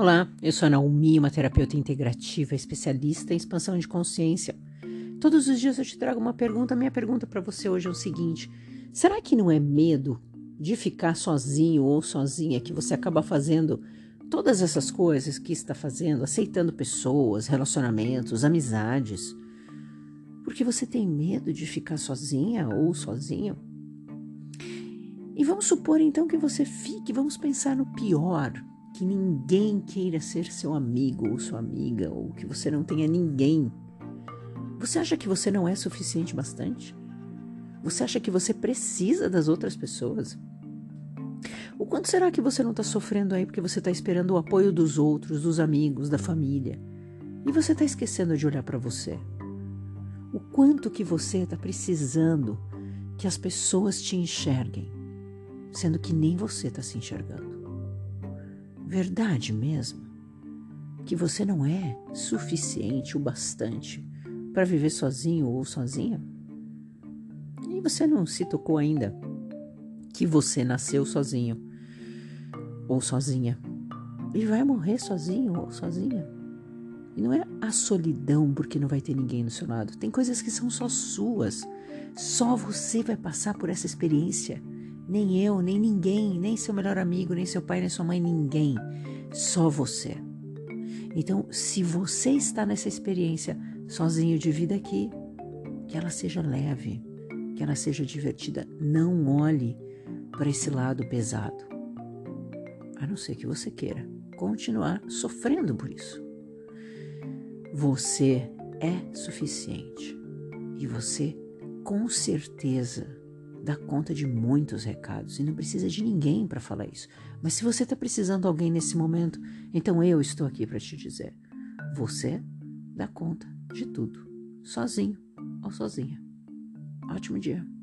Olá, eu sou a Naomi, uma terapeuta integrativa, especialista em expansão de consciência. Todos os dias eu te trago uma pergunta. Minha pergunta para você hoje é o seguinte: será que não é medo de ficar sozinho ou sozinha que você acaba fazendo todas essas coisas que está fazendo, aceitando pessoas, relacionamentos, amizades? Porque você tem medo de ficar sozinha ou sozinho? E vamos supor então que você fique, vamos pensar no pior que ninguém queira ser seu amigo ou sua amiga, ou que você não tenha ninguém. Você acha que você não é suficiente bastante? Você acha que você precisa das outras pessoas? O quanto será que você não está sofrendo aí porque você está esperando o apoio dos outros, dos amigos, da família? E você está esquecendo de olhar para você? O quanto que você está precisando que as pessoas te enxerguem, sendo que nem você está se enxergando? Verdade mesmo? Que você não é suficiente o bastante para viver sozinho ou sozinha? E você não se tocou ainda que você nasceu sozinho ou sozinha e vai morrer sozinho ou sozinha. E não é a solidão porque não vai ter ninguém do seu lado. Tem coisas que são só suas. Só você vai passar por essa experiência nem eu, nem ninguém, nem seu melhor amigo, nem seu pai, nem sua mãe, ninguém. Só você. Então, se você está nessa experiência sozinho de vida aqui, que ela seja leve, que ela seja divertida. Não olhe para esse lado pesado. A não ser que você queira continuar sofrendo por isso. Você é suficiente e você com certeza dá conta de muitos recados e não precisa de ninguém para falar isso. Mas se você está precisando de alguém nesse momento, então eu estou aqui para te dizer: você dá conta de tudo, sozinho ou sozinha. Ótimo dia.